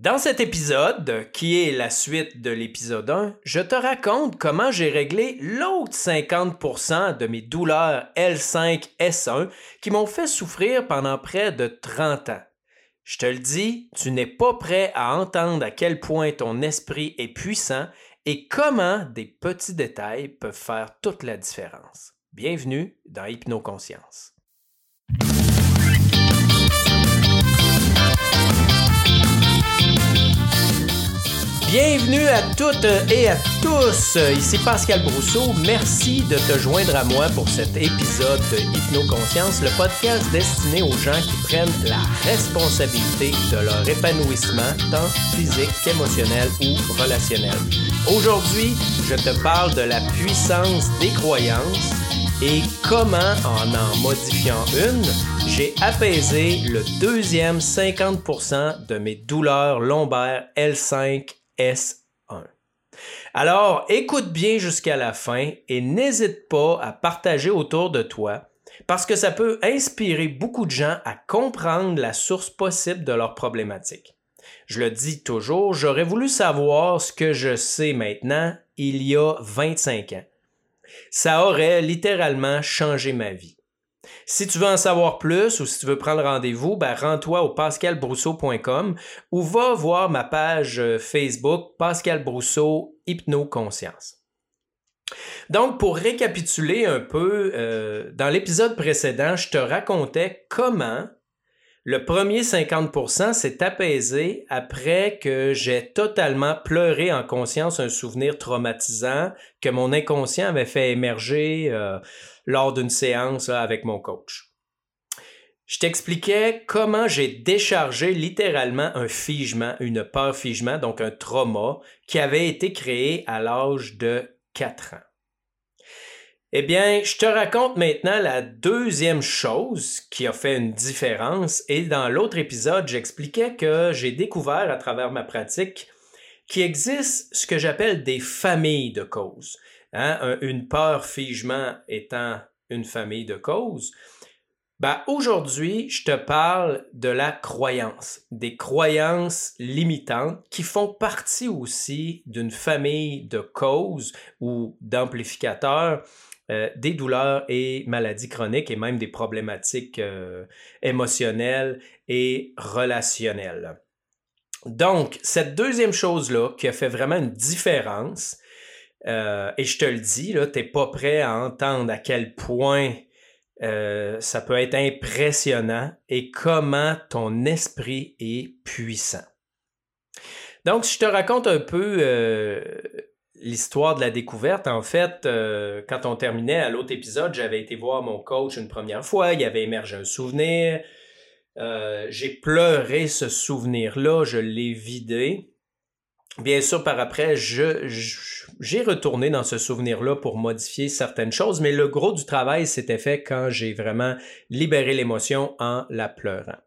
Dans cet épisode, qui est la suite de l'épisode 1, je te raconte comment j'ai réglé l'autre 50% de mes douleurs L5-S1 qui m'ont fait souffrir pendant près de 30 ans. Je te le dis, tu n'es pas prêt à entendre à quel point ton esprit est puissant et comment des petits détails peuvent faire toute la différence. Bienvenue dans Hypnoconscience. Bienvenue à toutes et à tous. Ici Pascal Brousseau. Merci de te joindre à moi pour cet épisode de Hypnoconscience, le podcast destiné aux gens qui prennent la responsabilité de leur épanouissement, tant physique qu'émotionnel ou relationnel. Aujourd'hui, je te parle de la puissance des croyances et comment, en en modifiant une, j'ai apaisé le deuxième 50% de mes douleurs lombaires L5 S1. Alors, écoute bien jusqu'à la fin et n'hésite pas à partager autour de toi parce que ça peut inspirer beaucoup de gens à comprendre la source possible de leurs problématiques. Je le dis toujours, j'aurais voulu savoir ce que je sais maintenant il y a 25 ans. Ça aurait littéralement changé ma vie. Si tu veux en savoir plus ou si tu veux prendre rendez-vous, ben rends-toi au pascalbrousseau.com ou va voir ma page euh, Facebook Pascal Brousseau Hypnoconscience. Donc, pour récapituler un peu, euh, dans l'épisode précédent, je te racontais comment le premier 50% s'est apaisé après que j'ai totalement pleuré en conscience un souvenir traumatisant que mon inconscient avait fait émerger euh, lors d'une séance avec mon coach. Je t'expliquais comment j'ai déchargé littéralement un figement, une peur figement, donc un trauma qui avait été créé à l'âge de 4 ans. Eh bien, je te raconte maintenant la deuxième chose qui a fait une différence et dans l'autre épisode, j'expliquais que j'ai découvert à travers ma pratique qu'il existe ce que j'appelle des familles de causes. Hein, une peur figement étant une famille de causes. Ben, aujourd'hui, je te parle de la croyance, des croyances limitantes qui font partie aussi d'une famille de causes ou d'amplificateurs euh, des douleurs et maladies chroniques et même des problématiques euh, émotionnelles et relationnelles. Donc, cette deuxième chose-là qui a fait vraiment une différence, euh, et je te le dis, tu n'es pas prêt à entendre à quel point ça peut être impressionnant et comment ton esprit est puissant. Donc, si je te raconte un peu l'histoire de la découverte, en fait, euh, quand on terminait à l'autre épisode, j'avais été voir mon coach une première fois, il avait émergé un souvenir. Euh, j'ai pleuré ce souvenir-là, je l'ai vidé. Bien sûr, par après, j'ai retourné dans ce souvenir-là pour modifier certaines choses, mais le gros du travail s'était fait quand j'ai vraiment libéré l'émotion en la pleurant.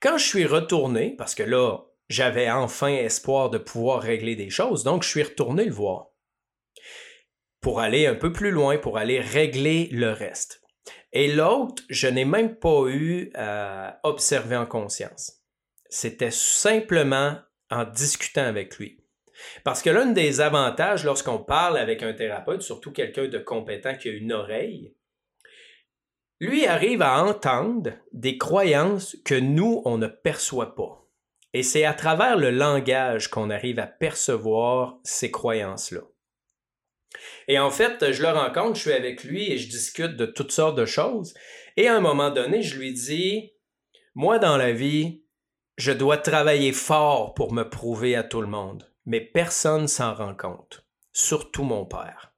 Quand je suis retourné, parce que là, j'avais enfin espoir de pouvoir régler des choses, donc je suis retourné le voir pour aller un peu plus loin, pour aller régler le reste. Et l'autre, je n'ai même pas eu à observer en conscience. C'était simplement en discutant avec lui. Parce que l'un des avantages lorsqu'on parle avec un thérapeute, surtout quelqu'un de compétent qui a une oreille, lui arrive à entendre des croyances que nous, on ne perçoit pas. Et c'est à travers le langage qu'on arrive à percevoir ces croyances-là. Et en fait, je le rencontre, je suis avec lui et je discute de toutes sortes de choses. Et à un moment donné, je lui dis, moi dans la vie, je dois travailler fort pour me prouver à tout le monde, mais personne s'en rend compte, surtout mon père.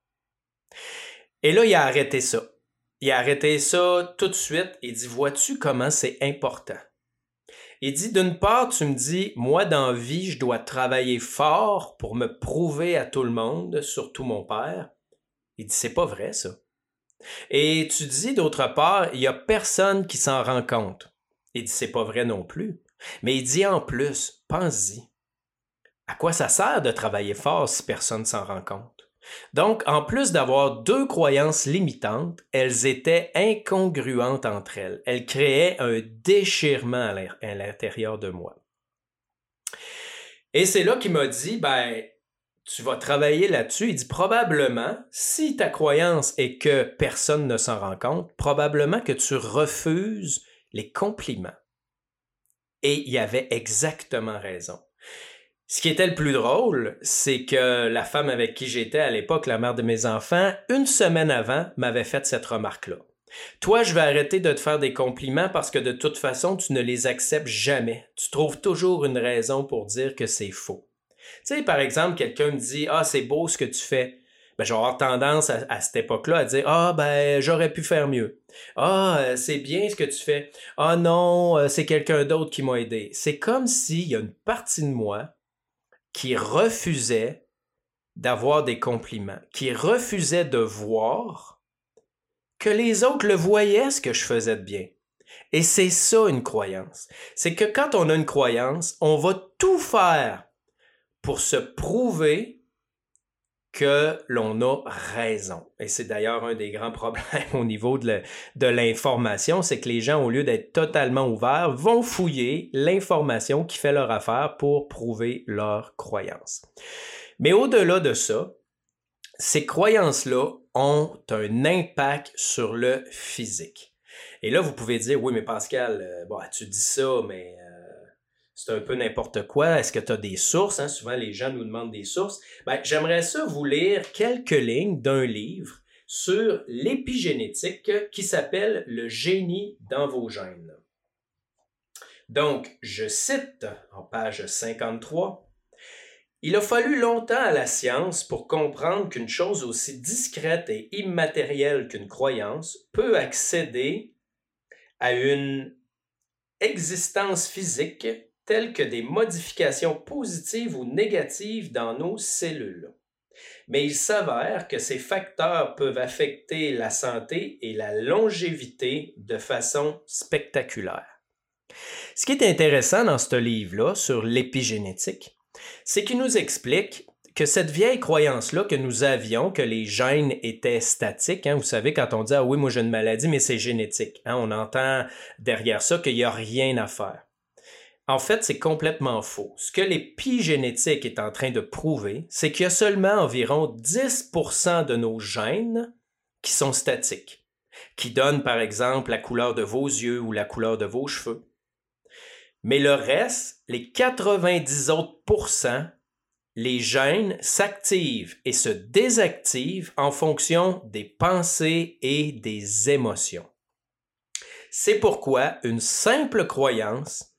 Et là, il a arrêté ça. Il a arrêté ça tout de suite et dit, vois-tu comment c'est important? Il dit d'une part, tu me dis, moi dans vie, je dois travailler fort pour me prouver à tout le monde, surtout mon père. Il dit, c'est pas vrai ça. Et tu dis d'autre part, il y a personne qui s'en rend compte. Il dit, c'est pas vrai non plus. Mais il dit en plus, pense-y. À quoi ça sert de travailler fort si personne s'en rend compte? Donc, en plus d'avoir deux croyances limitantes, elles étaient incongruentes entre elles. Elles créaient un déchirement à l'intérieur de moi. Et c'est là qu'il m'a dit, ben, tu vas travailler là-dessus. Il dit probablement, si ta croyance est que personne ne s'en rend compte, probablement que tu refuses les compliments. Et il avait exactement raison. Ce qui était le plus drôle, c'est que la femme avec qui j'étais à l'époque, la mère de mes enfants, une semaine avant, m'avait fait cette remarque-là. Toi, je vais arrêter de te faire des compliments parce que de toute façon, tu ne les acceptes jamais. Tu trouves toujours une raison pour dire que c'est faux. Tu sais, par exemple, quelqu'un me dit Ah, c'est beau ce que tu fais. Ben, avoir tendance à, cette époque-là à dire Ah, ben, j'aurais pu faire mieux. Ah, euh, c'est bien ce que tu fais. Ah non, euh, c'est quelqu'un d'autre qui m'a aidé. C'est comme s'il y a une partie de moi qui refusait d'avoir des compliments, qui refusait de voir que les autres le voyaient ce que je faisais de bien. Et c'est ça une croyance. C'est que quand on a une croyance, on va tout faire pour se prouver que l'on a raison. Et c'est d'ailleurs un des grands problèmes au niveau de l'information, c'est que les gens, au lieu d'être totalement ouverts, vont fouiller l'information qui fait leur affaire pour prouver leur croyance. Mais au-delà de ça, ces croyances-là ont un impact sur le physique. Et là, vous pouvez dire, oui, mais Pascal, euh, bon, tu dis ça, mais euh, c'est un peu n'importe quoi. Est-ce que tu as des sources? Hein? Souvent, les gens nous demandent des sources. Ben, j'aimerais ça vous lire quelques lignes d'un livre sur l'épigénétique qui s'appelle Le génie dans vos gènes. Donc, je cite en page 53. Il a fallu longtemps à la science pour comprendre qu'une chose aussi discrète et immatérielle qu'une croyance peut accéder à une existence physique telles que des modifications positives ou négatives dans nos cellules. Mais il s'avère que ces facteurs peuvent affecter la santé et la longévité de façon spectaculaire. Ce qui est intéressant dans ce livre-là sur l'épigénétique, c'est qu'il nous explique que cette vieille croyance-là que nous avions, que les gènes étaient statiques, hein, vous savez, quand on dit Ah oui, moi j'ai une maladie, mais c'est génétique, hein, on entend derrière ça qu'il n'y a rien à faire. En fait, c'est complètement faux. Ce que l'épigénétique est en train de prouver, c'est qu'il y a seulement environ 10% de nos gènes qui sont statiques, qui donnent par exemple la couleur de vos yeux ou la couleur de vos cheveux. Mais le reste, les 90 autres les gènes s'activent et se désactivent en fonction des pensées et des émotions. C'est pourquoi une simple croyance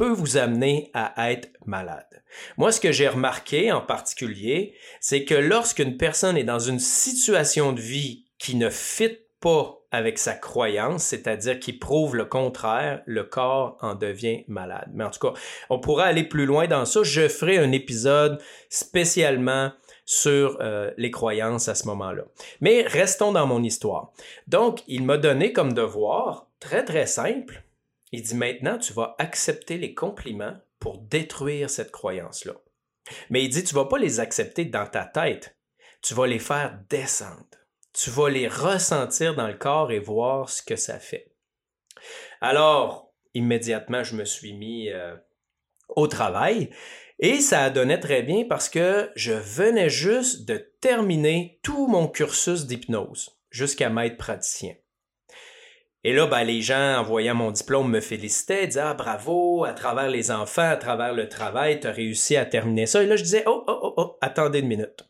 peut vous amener à être malade. Moi, ce que j'ai remarqué en particulier, c'est que lorsqu'une personne est dans une situation de vie qui ne fit pas avec sa croyance, c'est-à-dire qui prouve le contraire, le corps en devient malade. Mais en tout cas, on pourra aller plus loin dans ça. Je ferai un épisode spécialement sur euh, les croyances à ce moment-là. Mais restons dans mon histoire. Donc, il m'a donné comme devoir, très très simple, il dit maintenant, tu vas accepter les compliments pour détruire cette croyance-là. Mais il dit, tu vas pas les accepter dans ta tête, tu vas les faire descendre. Tu vas les ressentir dans le corps et voir ce que ça fait. Alors, immédiatement, je me suis mis euh, au travail et ça a donné très bien parce que je venais juste de terminer tout mon cursus d'hypnose jusqu'à maître praticien. Et là, ben, les gens, en voyant mon diplôme, me félicitaient, disaient Ah, bravo, à travers les enfants, à travers le travail, tu as réussi à terminer ça. Et là, je disais Oh, oh, oh, oh, attendez une minute.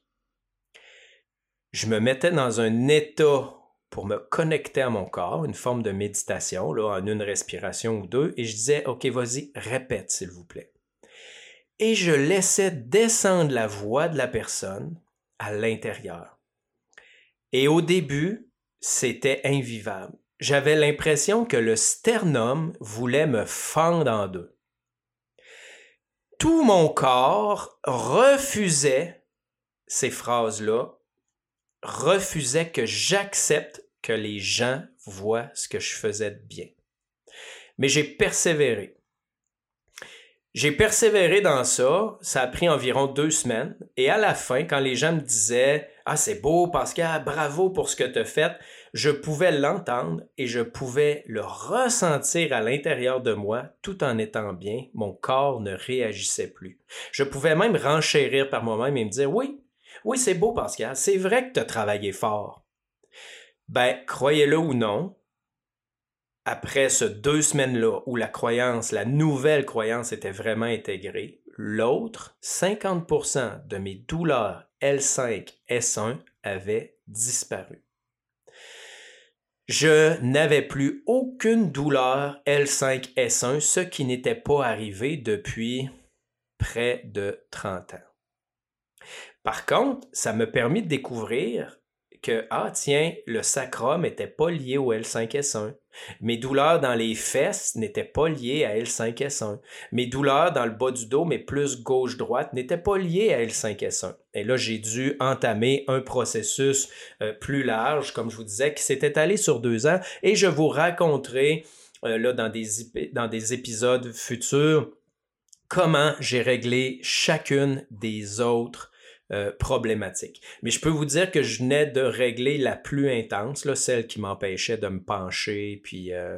Je me mettais dans un état pour me connecter à mon corps, une forme de méditation, là, en une respiration ou deux, et je disais Ok, vas-y, répète, s'il vous plaît. Et je laissais descendre la voix de la personne à l'intérieur. Et au début, c'était invivable j'avais l'impression que le sternum voulait me fendre en deux. Tout mon corps refusait ces phrases-là, refusait que j'accepte que les gens voient ce que je faisais de bien. Mais j'ai persévéré. J'ai persévéré dans ça, ça a pris environ deux semaines, et à la fin, quand les gens me disaient Ah, c'est beau, Pascal, bravo pour ce que tu as fait, je pouvais l'entendre et je pouvais le ressentir à l'intérieur de moi tout en étant bien, mon corps ne réagissait plus. Je pouvais même renchérir par moi-même et me dire Oui, oui, c'est beau, Pascal, c'est vrai que tu as travaillé fort. Ben, croyez-le ou non, après ce deux semaines-là où la croyance, la nouvelle croyance était vraiment intégrée, l'autre, 50% de mes douleurs L5, S1 avaient disparu. Je n'avais plus aucune douleur L5, S1, ce qui n'était pas arrivé depuis près de 30 ans. Par contre, ça m'a permis de découvrir que, ah tiens, le sacrum n'était pas lié au L5S1. Mes douleurs dans les fesses n'étaient pas liées à L5S1. Mes douleurs dans le bas du dos, mais plus gauche-droite, n'étaient pas liées à L5S1. Et là, j'ai dû entamer un processus euh, plus large, comme je vous disais, qui s'est étalé sur deux ans. Et je vous raconterai euh, là dans des, dans des épisodes futurs comment j'ai réglé chacune des autres euh, problématique. Mais je peux vous dire que je venais de régler la plus intense, là, celle qui m'empêchait de me pencher, puis euh,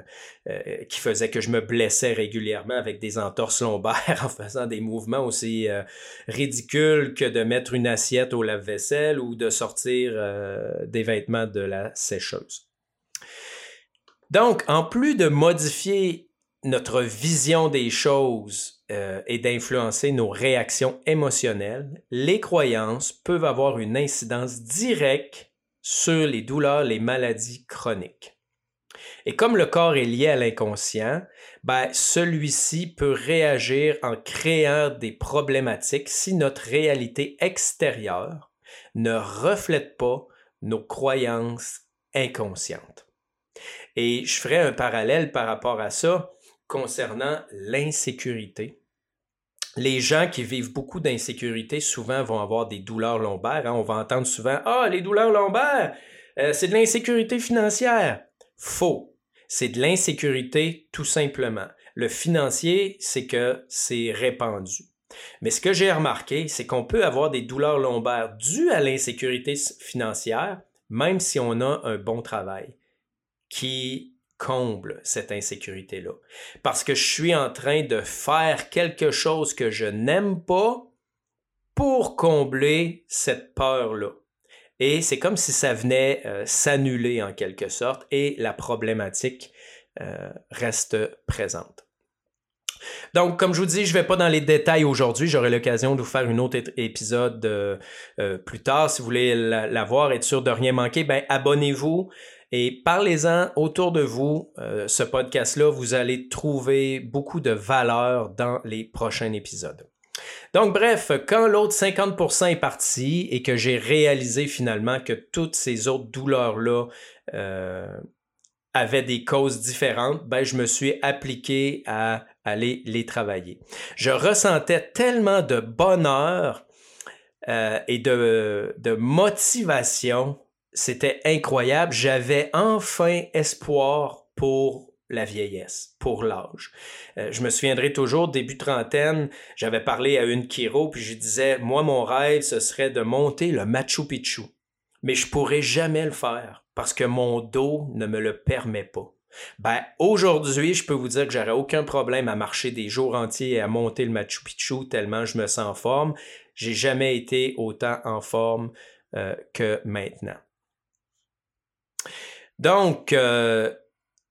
euh, qui faisait que je me blessais régulièrement avec des entorses lombaires en faisant des mouvements aussi ridicules que de mettre une assiette au lave-vaisselle ou de sortir des vêtements de la sécheuse. Donc, en plus de modifier notre vision des choses euh, et d'influencer nos réactions émotionnelles, les croyances peuvent avoir une incidence directe sur les douleurs, les maladies chroniques. Et comme le corps est lié à l'inconscient, ben, celui-ci peut réagir en créant des problématiques si notre réalité extérieure ne reflète pas nos croyances inconscientes. Et je ferai un parallèle par rapport à ça concernant l'insécurité les gens qui vivent beaucoup d'insécurité souvent vont avoir des douleurs lombaires. Hein. On va entendre souvent Ah, les douleurs lombaires, euh, c'est de l'insécurité financière. Faux. C'est de l'insécurité tout simplement. Le financier, c'est que c'est répandu. Mais ce que j'ai remarqué, c'est qu'on peut avoir des douleurs lombaires dues à l'insécurité financière, même si on a un bon travail, qui comble cette insécurité-là. Parce que je suis en train de faire quelque chose que je n'aime pas pour combler cette peur-là. Et c'est comme si ça venait euh, s'annuler en quelque sorte et la problématique euh, reste présente. Donc, comme je vous dis, je ne vais pas dans les détails aujourd'hui. J'aurai l'occasion de vous faire un autre épisode euh, plus tard. Si vous voulez la, voir, être sûr de rien manquer, ben abonnez-vous. Et parlez-en autour de vous. Euh, ce podcast-là, vous allez trouver beaucoup de valeur dans les prochains épisodes. Donc, bref, quand l'autre 50% est parti et que j'ai réalisé finalement que toutes ces autres douleurs-là euh, avaient des causes différentes, ben, je me suis appliqué à aller les travailler. Je ressentais tellement de bonheur euh, et de, de motivation c'était incroyable. J'avais enfin espoir pour la vieillesse, pour l'âge. Euh, je me souviendrai toujours, début trentaine, j'avais parlé à une Kiro, puis je disais, moi, mon rêve, ce serait de monter le Machu Picchu. Mais je pourrais jamais le faire parce que mon dos ne me le permet pas. Ben, aujourd'hui, je peux vous dire que j'aurais aucun problème à marcher des jours entiers et à monter le Machu Picchu tellement je me sens en forme. J'ai jamais été autant en forme euh, que maintenant. Donc, euh,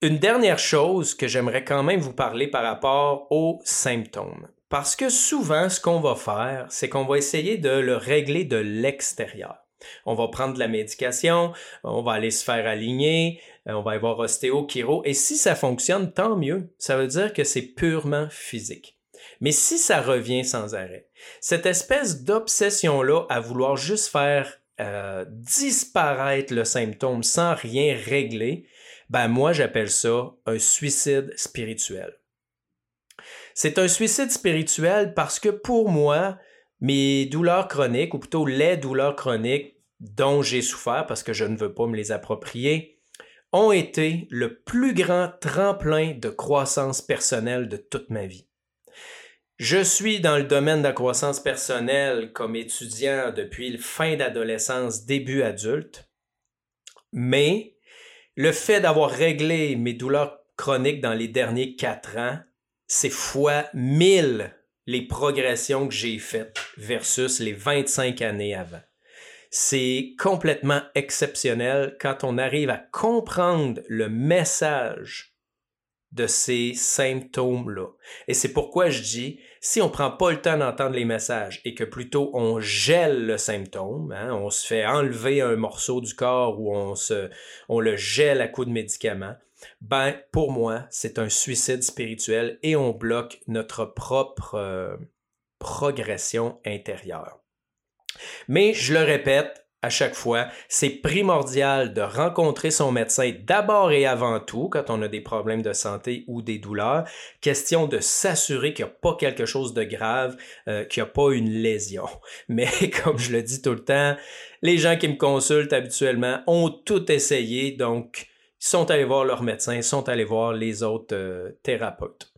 une dernière chose que j'aimerais quand même vous parler par rapport aux symptômes. Parce que souvent, ce qu'on va faire, c'est qu'on va essayer de le régler de l'extérieur. On va prendre de la médication, on va aller se faire aligner, euh, on va y voir ostéo, chiro, et si ça fonctionne, tant mieux. Ça veut dire que c'est purement physique. Mais si ça revient sans arrêt, cette espèce d'obsession-là à vouloir juste faire euh, disparaître le symptôme sans rien régler, ben moi j'appelle ça un suicide spirituel. C'est un suicide spirituel parce que pour moi, mes douleurs chroniques, ou plutôt les douleurs chroniques dont j'ai souffert parce que je ne veux pas me les approprier, ont été le plus grand tremplin de croissance personnelle de toute ma vie. Je suis dans le domaine de la croissance personnelle comme étudiant depuis fin d'adolescence, début adulte, mais le fait d'avoir réglé mes douleurs chroniques dans les derniers quatre ans, c'est fois mille les progressions que j'ai faites versus les 25 années avant. C'est complètement exceptionnel quand on arrive à comprendre le message de ces symptômes-là. Et c'est pourquoi je dis, si on ne prend pas le temps d'entendre les messages et que plutôt on gèle le symptôme, hein, on se fait enlever un morceau du corps ou on, se, on le gèle à coup de médicaments, ben pour moi, c'est un suicide spirituel et on bloque notre propre euh, progression intérieure. Mais je le répète, à chaque fois, c'est primordial de rencontrer son médecin d'abord et avant tout quand on a des problèmes de santé ou des douleurs. Question de s'assurer qu'il n'y a pas quelque chose de grave, euh, qu'il n'y a pas une lésion. Mais comme je le dis tout le temps, les gens qui me consultent habituellement ont tout essayé, donc ils sont allés voir leur médecin, ils sont allés voir les autres euh, thérapeutes.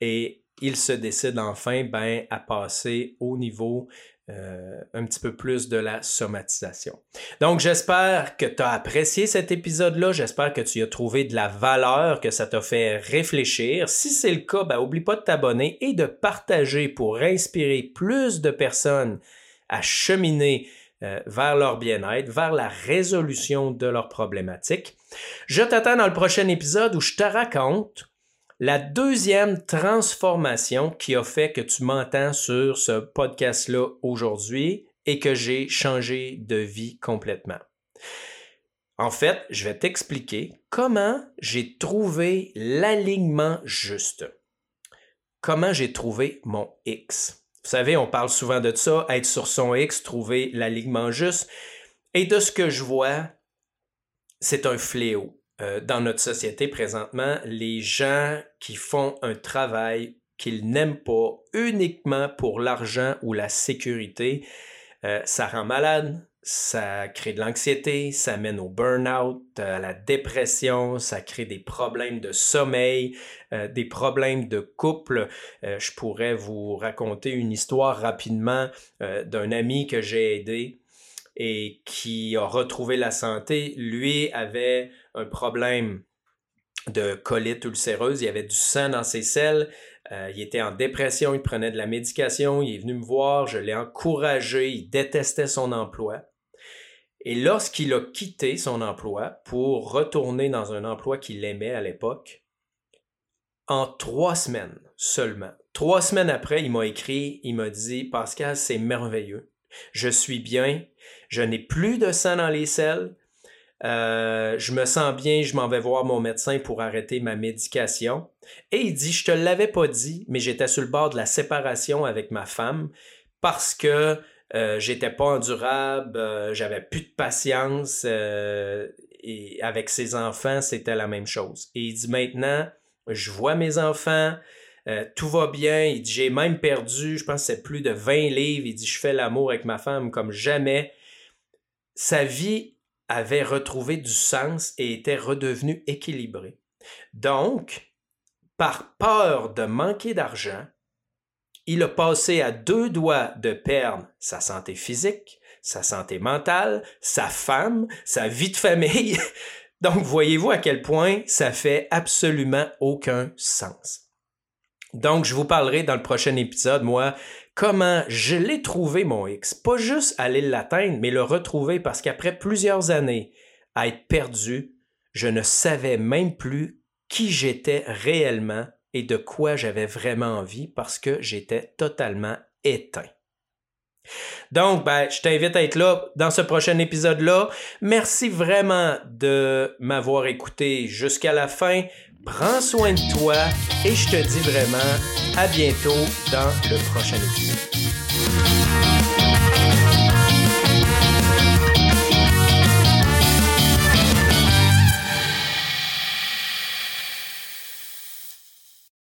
Et ils se décident enfin ben, à passer au niveau euh, un petit peu plus de la somatisation. Donc, j'espère que tu as apprécié cet épisode-là. J'espère que tu as trouvé de la valeur, que ça t'a fait réfléchir. Si c'est le cas, ben, oublie pas de t'abonner et de partager pour inspirer plus de personnes à cheminer euh, vers leur bien-être, vers la résolution de leurs problématiques. Je t'attends dans le prochain épisode où je te raconte la deuxième transformation qui a fait que tu m'entends sur ce podcast-là aujourd'hui et que j'ai changé de vie complètement. En fait, je vais t'expliquer comment j'ai trouvé l'alignement juste. Comment j'ai trouvé mon X. Vous savez, on parle souvent de ça, être sur son X, trouver l'alignement juste. Et de ce que je vois, c'est un fléau. Euh, dans notre société présentement, les gens qui font un travail qu'ils n'aiment pas uniquement pour l'argent ou la sécurité, euh, ça rend malade, ça crée de l'anxiété, ça mène au burn-out, à la dépression, ça crée des problèmes de sommeil, euh, des problèmes de couple. Euh, je pourrais vous raconter une histoire rapidement euh, d'un ami que j'ai aidé et qui a retrouvé la santé. Lui avait un problème de colite ulcéreuse, il avait du sang dans ses selles, il était en dépression, il prenait de la médication, il est venu me voir, je l'ai encouragé, il détestait son emploi. Et lorsqu'il a quitté son emploi pour retourner dans un emploi qu'il aimait à l'époque, en trois semaines seulement, trois semaines après, il m'a écrit, il m'a dit, Pascal, c'est merveilleux. Je suis bien, je n'ai plus de sang dans les selles, euh, je me sens bien, je m'en vais voir mon médecin pour arrêter ma médication. Et il dit, je te l'avais pas dit, mais j'étais sur le bord de la séparation avec ma femme parce que euh, j'étais pas endurable, euh, j'avais plus de patience et avec ses enfants, c'était la même chose. Et il dit maintenant, je vois mes enfants, tout va bien. Il dit j'ai même perdu, je pense que c'est plus de 20 livres. Il dit je fais l'amour avec ma femme comme jamais. Sa vie avait retrouvé du sens et était redevenue équilibrée. Donc, par peur de manquer d'argent, il a passé à deux doigts de perdre sa santé physique, sa santé mentale, sa femme, sa vie de famille. Donc, voyez-vous à quel point ça fait absolument aucun sens. Donc, je vous parlerai dans le prochain épisode, moi, comment je l'ai trouvé, mon X. Pas juste aller l'atteindre, mais le retrouver parce qu'après plusieurs années à être perdu, je ne savais même plus qui j'étais réellement et de quoi j'avais vraiment envie parce que j'étais totalement éteint. Donc, ben, je t'invite à être là dans ce prochain épisode-là. Merci vraiment de m'avoir écouté jusqu'à la fin. Prends soin de toi et je te dis vraiment à bientôt dans le prochain épisode.